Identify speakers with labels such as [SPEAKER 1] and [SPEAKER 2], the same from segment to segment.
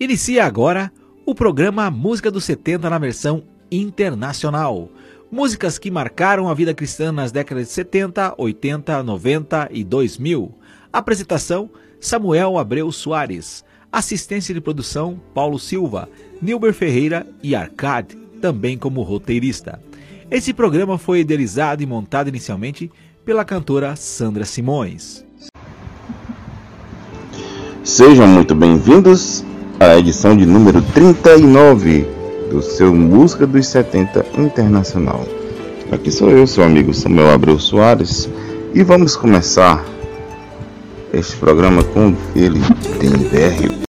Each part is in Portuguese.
[SPEAKER 1] Inicia agora o programa Música dos 70 na versão internacional. Músicas que marcaram a vida cristã nas décadas de 70, 80, 90 e 2000. Apresentação: Samuel Abreu Soares. Assistência de produção: Paulo Silva, Nilber Ferreira e Arcade, também como roteirista. Esse programa foi idealizado e montado inicialmente pela cantora Sandra Simões.
[SPEAKER 2] Sejam muito bem-vindos à edição de número 39 do seu Música dos 70 Internacional. Aqui sou eu, seu amigo Samuel Abreu Soares, e vamos começar este programa com ele, Denver.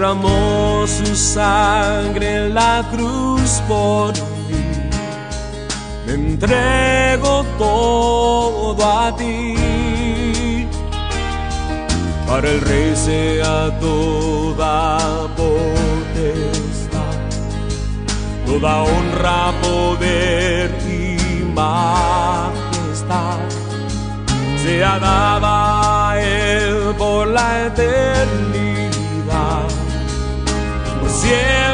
[SPEAKER 3] Derramó su sangre en la cruz por mí. Me entrego todo a ti. Para el rey sea toda potestad, toda honra, poder y majestad. Sea dada a él por la eternidad cielo.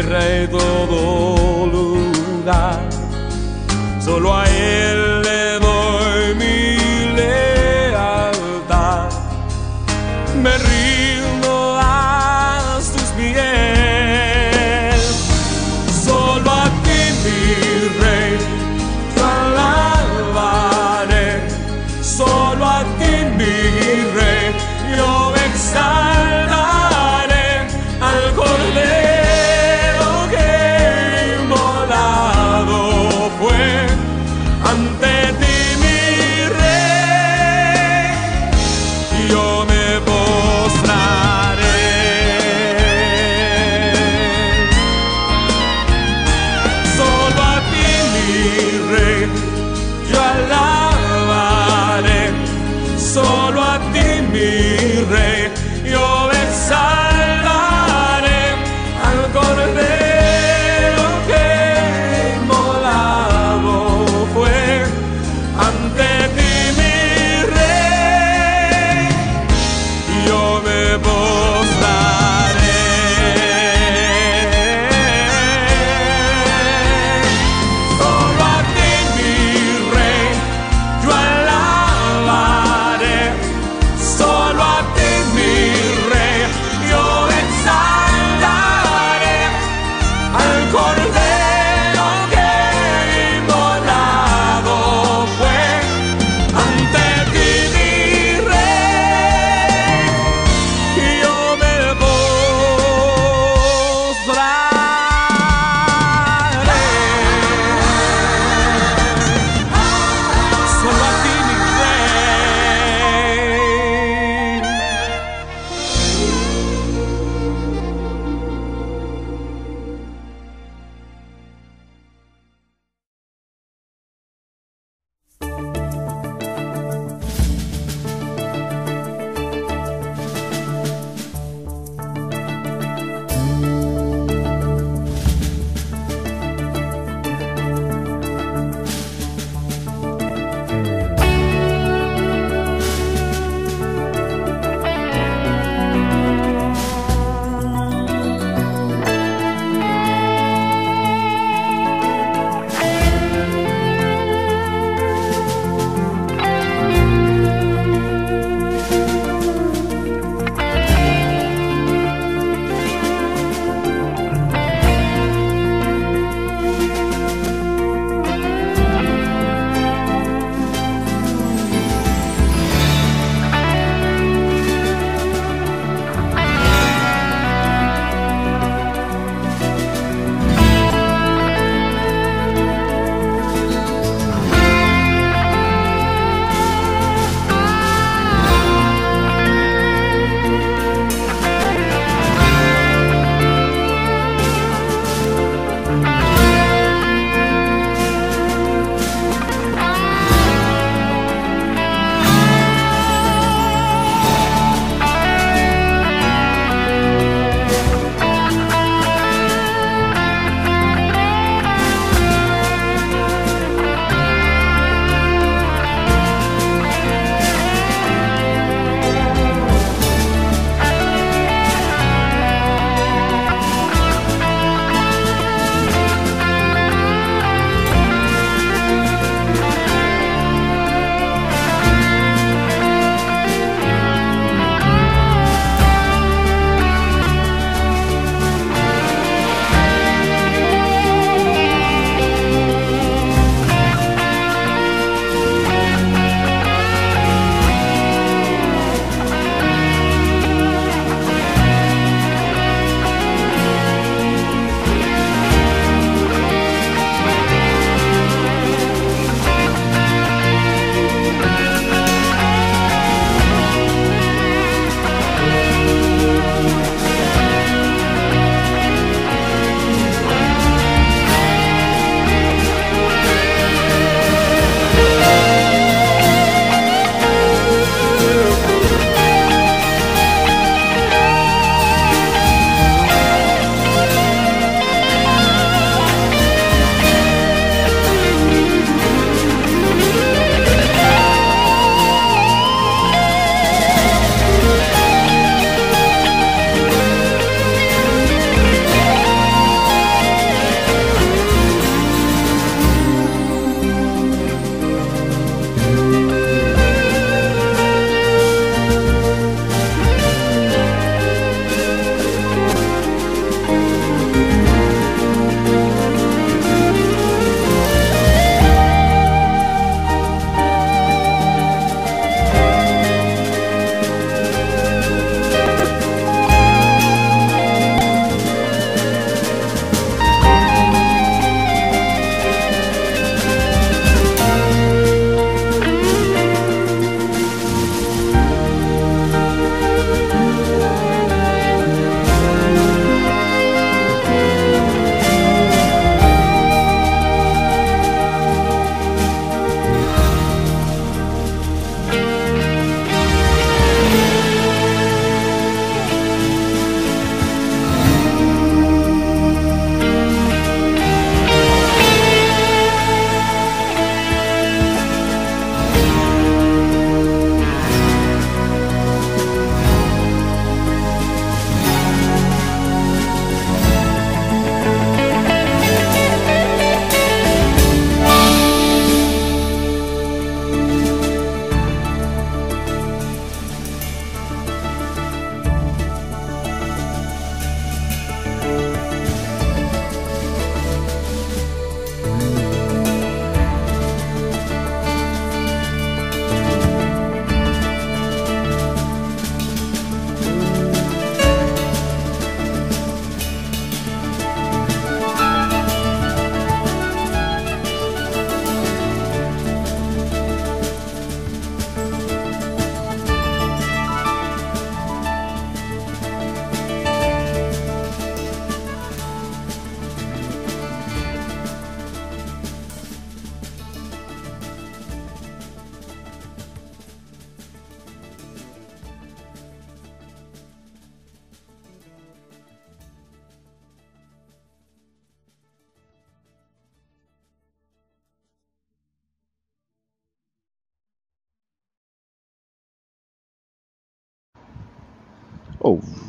[SPEAKER 3] Tierra y todo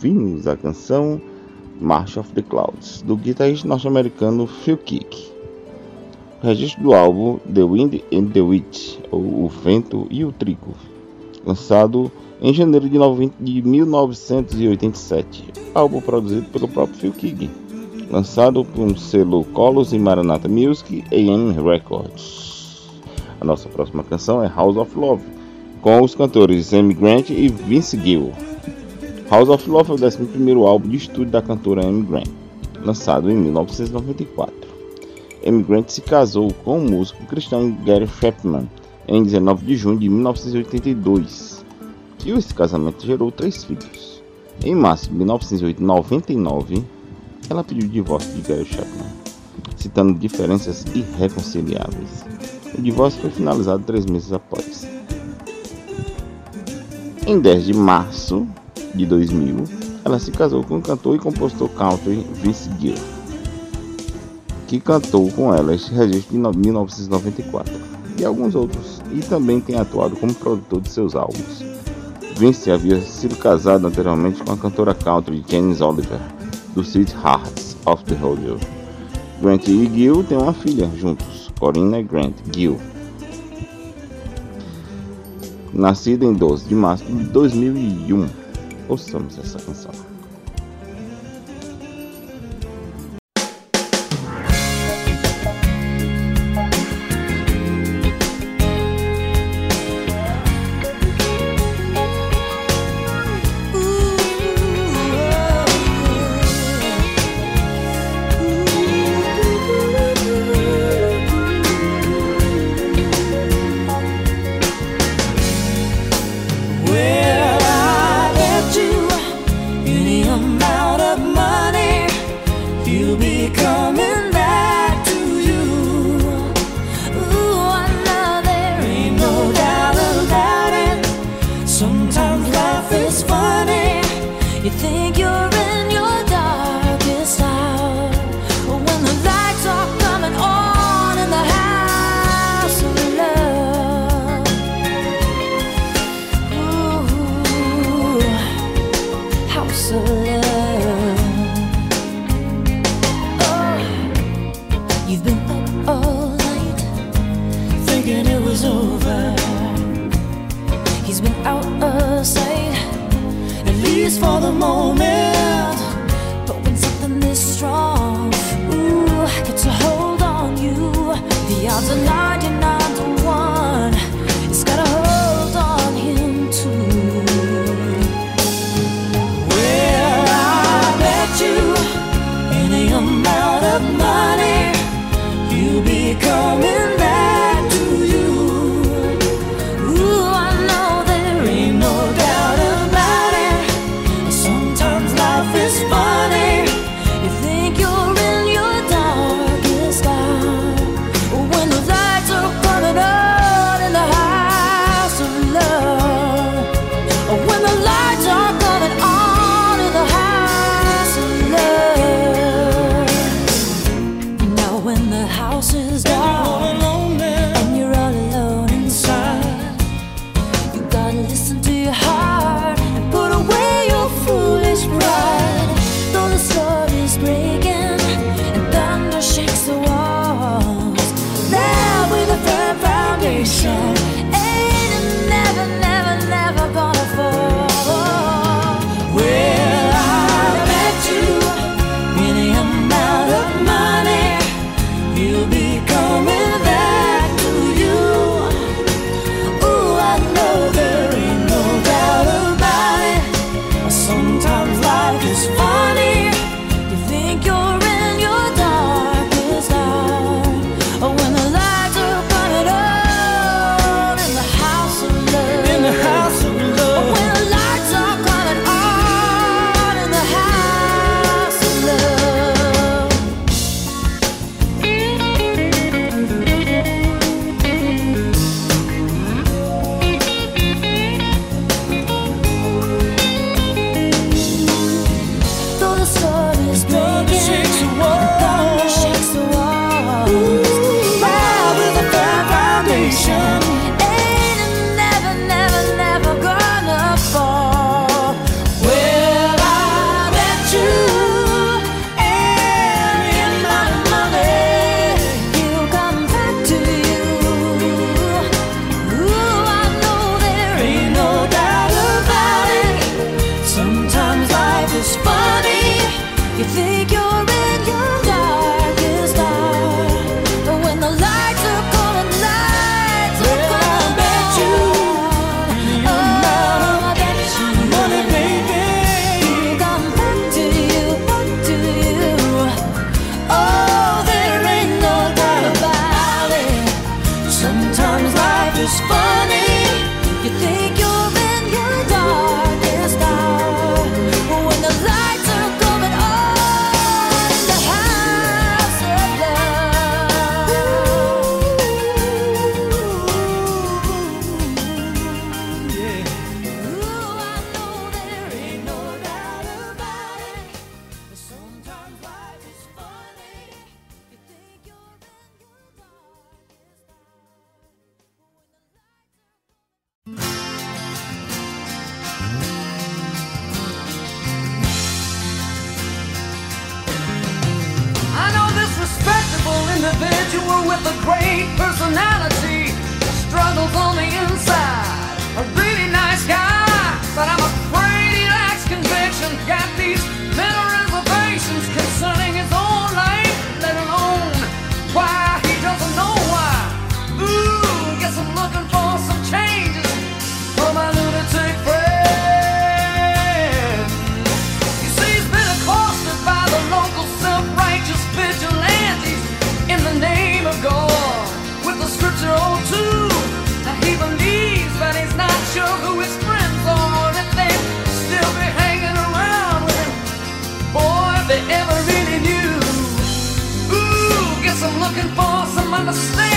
[SPEAKER 2] ouvimos a canção March of the Clouds, do guitarrista norte-americano Phil Kick. O registro do álbum The Wind and the Witch, ou O Vento e o Trigo, lançado em janeiro de, 1987, álbum produzido pelo próprio Phil Kick, lançado por um selo Colos e Maranatha Music AM Records. A nossa próxima canção é House of Love, com os cantores Amy Grant e Vince Gill. House of Love é o 11 álbum de estúdio da cantora Amy Grant, lançado em 1994. Amy Grant se casou com o músico cristão Gary Chapman em 19 de junho de 1982 e esse casamento gerou três filhos. Em março de 1999, ela pediu o divórcio de Gary Chapman, citando diferenças irreconciliáveis. O divórcio foi finalizado três meses após. Em 10 de março de 2000, ela se casou com o cantor e compositor country Vince Gill, que cantou com ela este registro de 1994 e alguns outros, e também tem atuado como produtor de seus álbuns. Vince havia sido casado anteriormente com a cantora country Janice Oliver, do Sweet Hearts of the Rodeo. Grant e Gil têm uma filha juntos, Corinna Grant Gil, nascida em 12 de março de 2001. Ouçamos essa canção.
[SPEAKER 4] With a great personality. Struggles on the inside. mistake.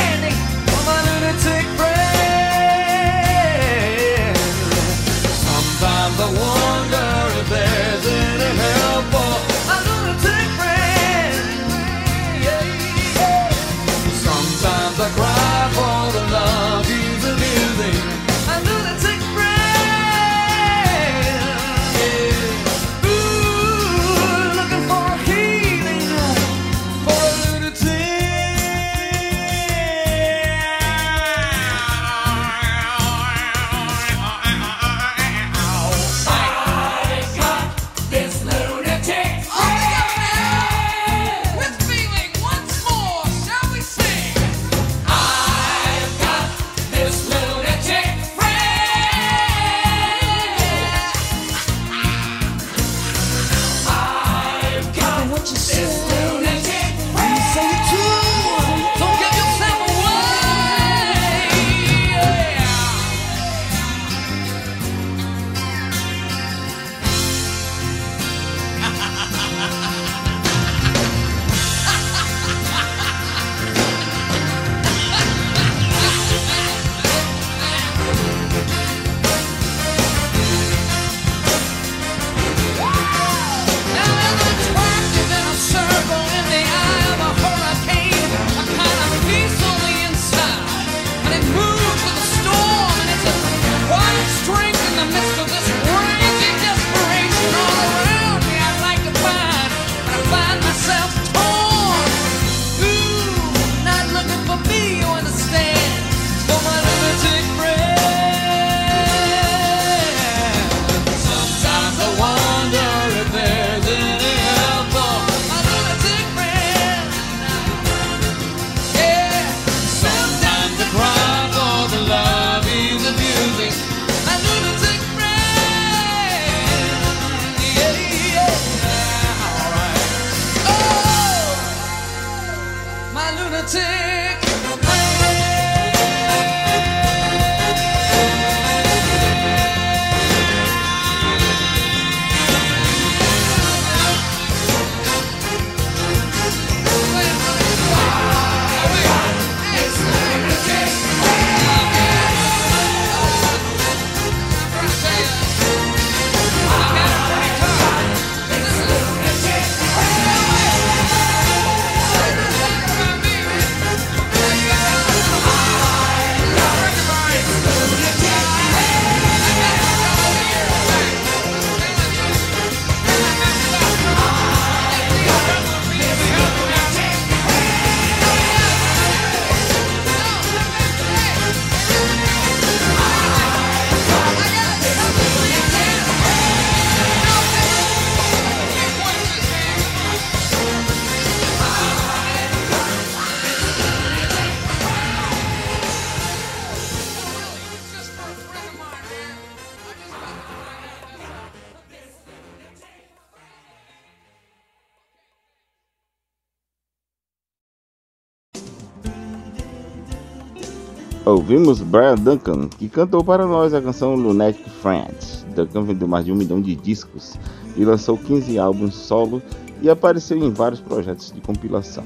[SPEAKER 2] Ouvimos Brian Duncan, que cantou para nós a canção Lunatic Friend. Duncan vendeu mais de um milhão de discos e lançou 15 álbuns solo e apareceu em vários projetos de compilação.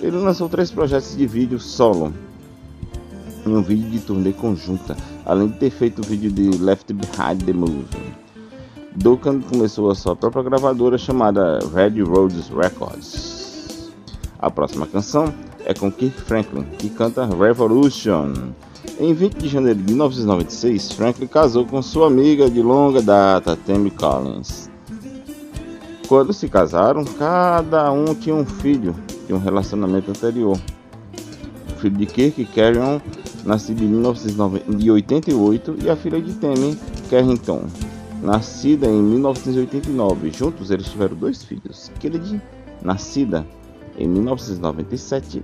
[SPEAKER 2] Ele lançou três projetos de vídeo solo e um vídeo de turnê conjunta, além de ter feito o vídeo de Left Behind the Movie. Duncan começou a sua própria gravadora chamada Red Roses Records. A próxima canção é com Keith Franklin, que canta Revolution. Em 20 de janeiro de 1996, Franklin casou com sua amiga de longa data, Tammy Collins. Quando se casaram, cada um tinha um filho de um relacionamento anterior. O filho de Kirk Carrion, nascido em 1988, e a filha de Tammy, Carrington, nascida em 1989. Juntos eles tiveram dois filhos, Kennedy, nascida em 1997,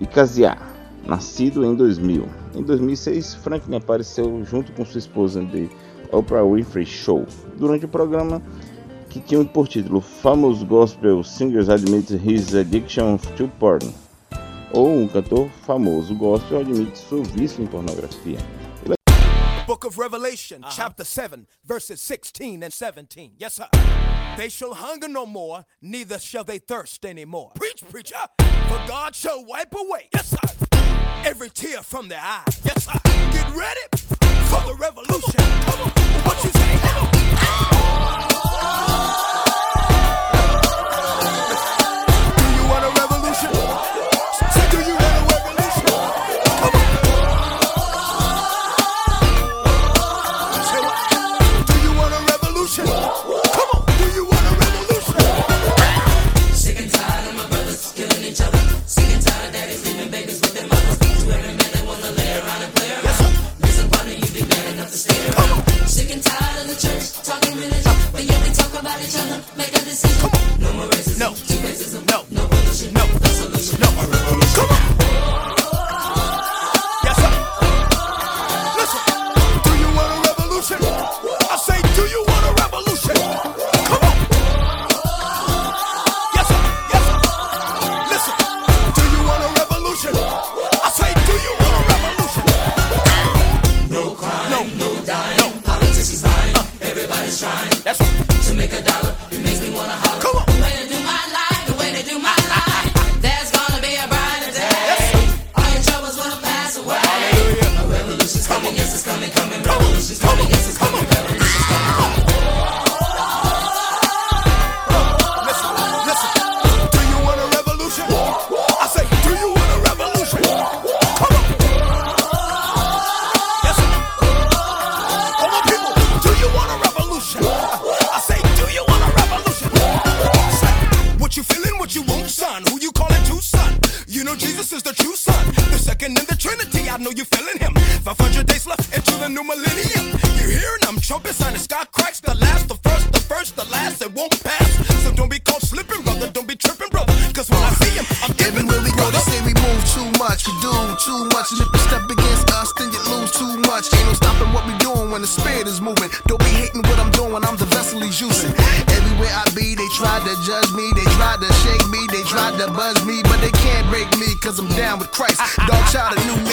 [SPEAKER 2] e Kaziar, nascido em 2000. Em 2006, Franklin apareceu junto com sua esposa de Oprah Winfrey Show durante o programa que tinha por título Famous Gospel Singers Admit His Addiction to Porn, ou um cantor famoso gospel admite seu vício em pornografia.
[SPEAKER 5] book of Revelation, uh-huh. chapter 7, verses 16 and 17. Yes, sir. They shall hunger no more, neither shall they thirst anymore. Preach, preacher. For God shall wipe away, yes, sir, every tear from their eyes. Yes, sir. Get ready for the revolution. Come on. What you say? cause I'm
[SPEAKER 6] down with Christ. Dog child of New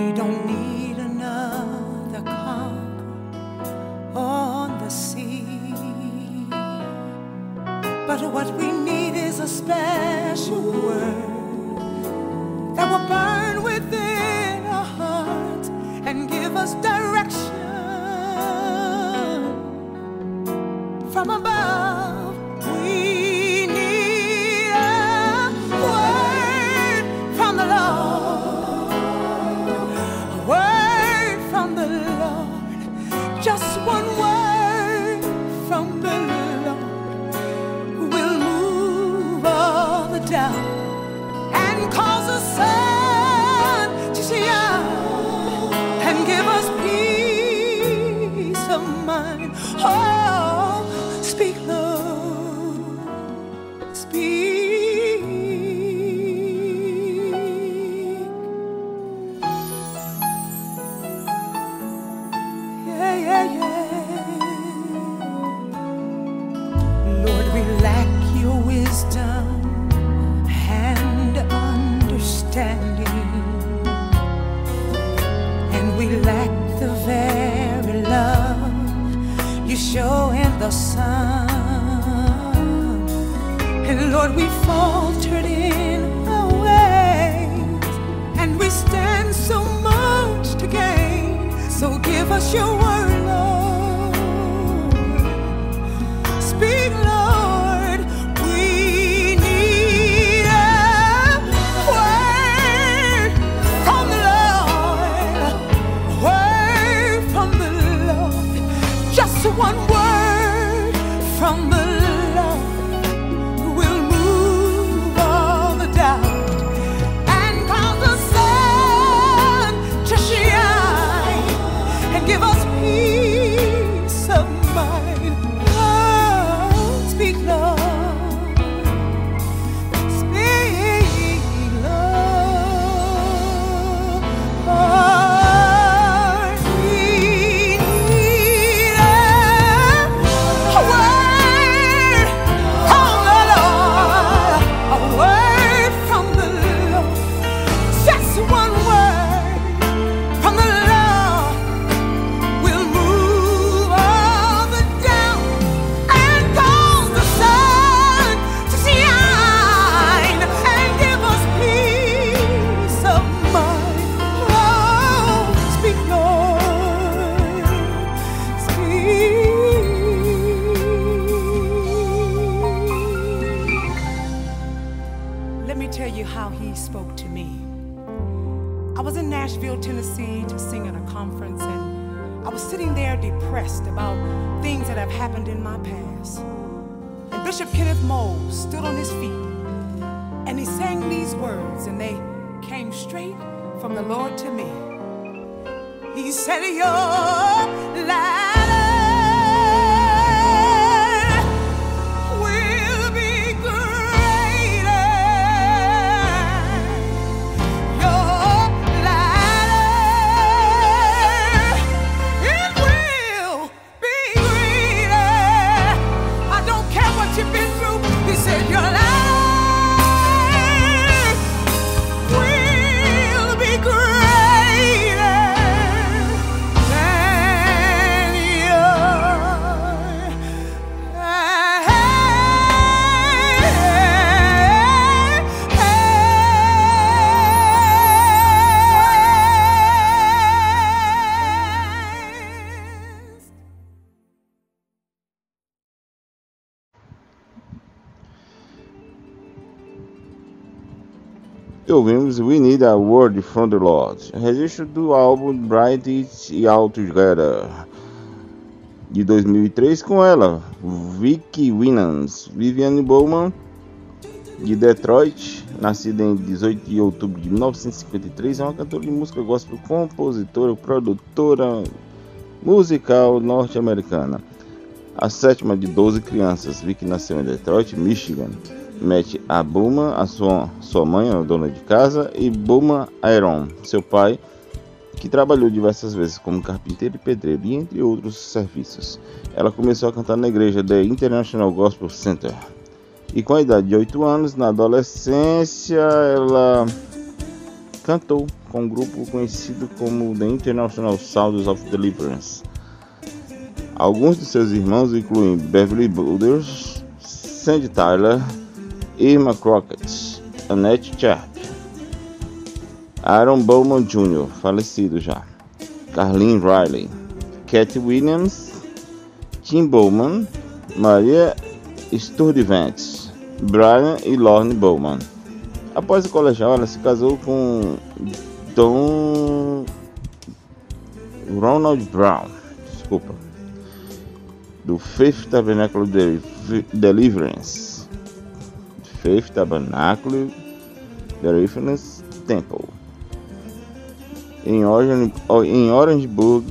[SPEAKER 6] We
[SPEAKER 7] don't faltered in our ways, and we stand so much to gain. So give us your word, Lord. Speak, Lord. You how he spoke to me. I was in Nashville, Tennessee to sing at a conference, and I was sitting there depressed about things that have happened in my past. And Bishop Kenneth Moles stood on his feet and he sang these words, and they came straight from the Lord to me. He said, Your ladder
[SPEAKER 2] E ouvimos We Need a Word from the Lord, registro do álbum Bright It All Together de 2003 com ela, Vicky Winans, Viviane Bowman de Detroit, nascida em 18 de outubro de 1953, é uma cantora de música gospel, compositora, produtora musical norte-americana. A sétima de 12 crianças, Vicky nasceu em Detroit, Michigan. Matt Abuma, a sua, sua mãe, a dona de casa, e Buma Aaron, seu pai, que trabalhou diversas vezes como carpinteiro e pedreiro e entre outros serviços. Ela começou a cantar na igreja The International Gospel Center. E com a idade de 8 anos, na adolescência, ela cantou com um grupo conhecido como The International Sounds of Deliverance. Alguns de seus irmãos incluem Beverly Boulders, Sandy Tyler, Irma Crockett, Annette Sharp, Aaron Bowman Jr., falecido já, Carlin Riley, Cat Williams, Tim Bowman, Maria Sturdivant, Brian e Lorne Bowman. Após o colegial, ela se casou com Don Ronald Brown, desculpa, do Faith Tabernacle Deliverance, Faith Tabernacle Deliverance Temple, em, Orange, em Orangeburg,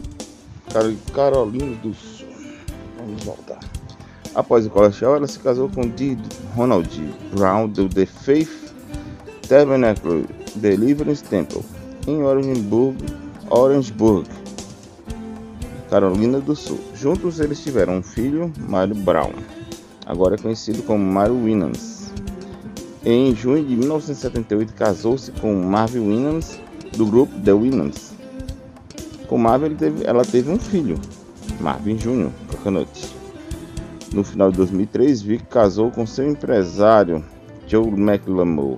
[SPEAKER 2] Carolina do Sul. Vamos voltar. Após o colegial, ela se casou com D. Ronald Brown do The Faith Tabernacle Deliverance Temple em Orangeburg, Orangeburg, Carolina do Sul. Juntos eles tiveram um filho, Mario Brown, agora conhecido como Mario Winans. Em junho de 1978 casou-se com Marvin Winans do grupo The Winans. Com Marvin teve, ela teve um filho, Marvin Jr. Coconut. No final de 2003, Vic casou com seu empresário, Joe McLemore.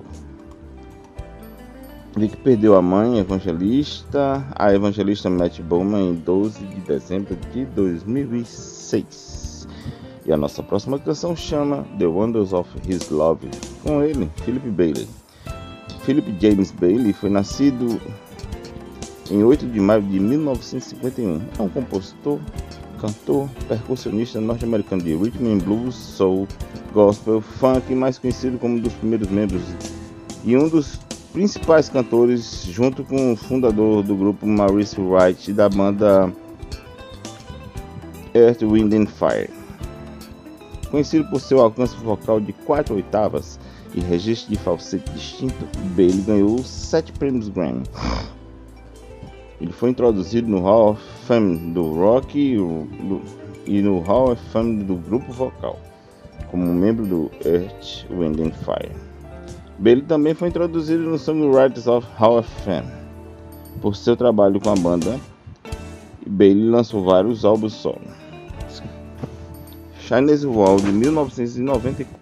[SPEAKER 2] Vic perdeu a mãe evangelista, a evangelista Matt Bowman, em 12 de dezembro de 2006. E a nossa próxima canção chama The Wonders of His Love, com ele, Philip Bailey. Philip James Bailey foi nascido em 8 de maio de 1951. É um compositor, cantor, percussionista norte-americano de rhythm and blues, soul, gospel, funk, mais conhecido como um dos primeiros membros e um dos principais cantores, junto com o fundador do grupo Maurice Wright da banda Earth, Wind and Fire. Conhecido por seu alcance vocal de 4 oitavas e registro de falsete distinto, Bailey ganhou 7 prêmios Grammy. Ele foi introduzido no Hall of Fame do rock e no Hall of Fame do grupo vocal, como membro do Earth, Wind and Fire. Bailey também foi introduzido no Songwriters of Hall of Fame por seu trabalho com a banda. Bailey lançou vários álbuns solo. Chinese Wall de 1994.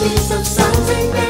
[SPEAKER 8] millions of something. and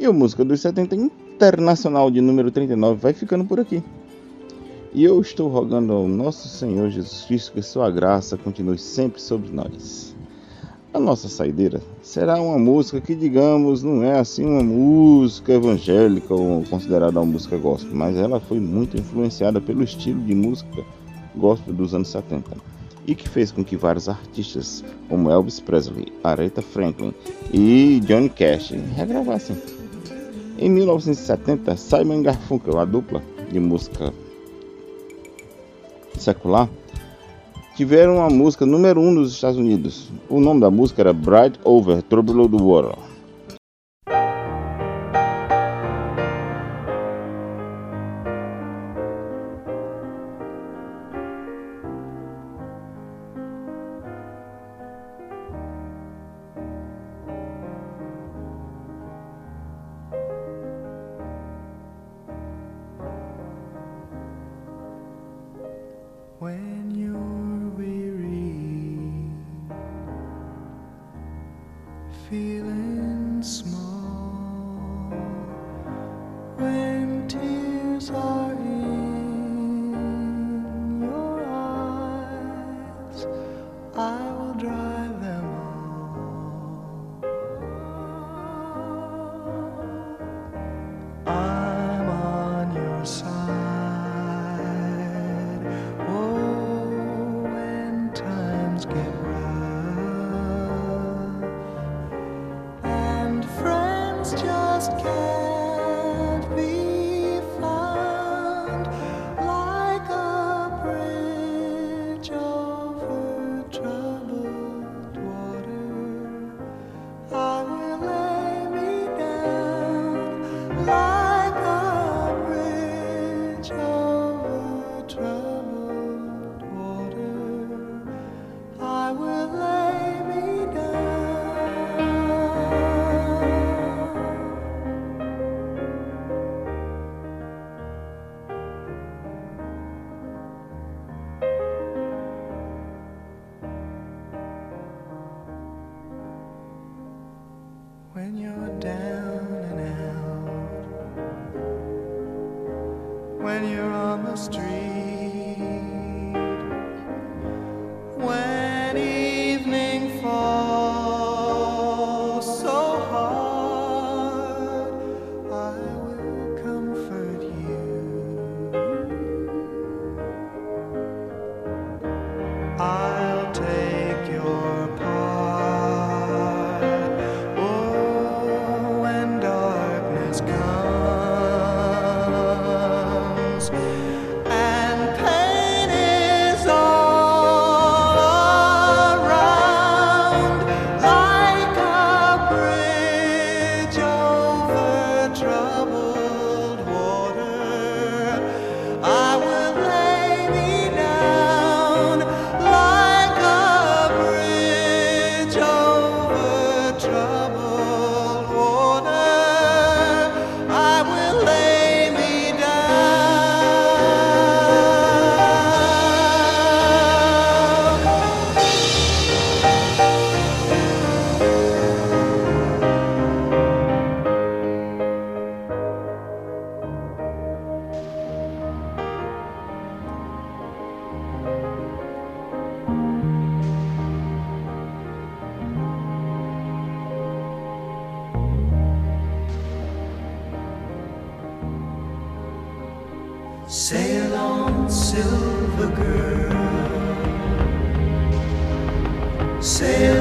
[SPEAKER 2] E o Música dos 70 Internacional de número 39 vai ficando por aqui. E eu estou rogando ao nosso Senhor Jesus Cristo que Sua graça continue sempre sobre nós. A nossa saideira será uma música que, digamos, não é assim uma música evangélica ou considerada uma música gospel, mas ela foi muito influenciada pelo estilo de música gospel dos anos 70 e que fez com que vários artistas, como Elvis Presley, Aretha Franklin e Johnny Cash, regravassem. Em 1970, Simon Garfunkel, a dupla de música secular, tiveram uma música número 1 um nos Estados Unidos. O nome da música era Bright Over Troubled Water.
[SPEAKER 9] Feeling small, Sail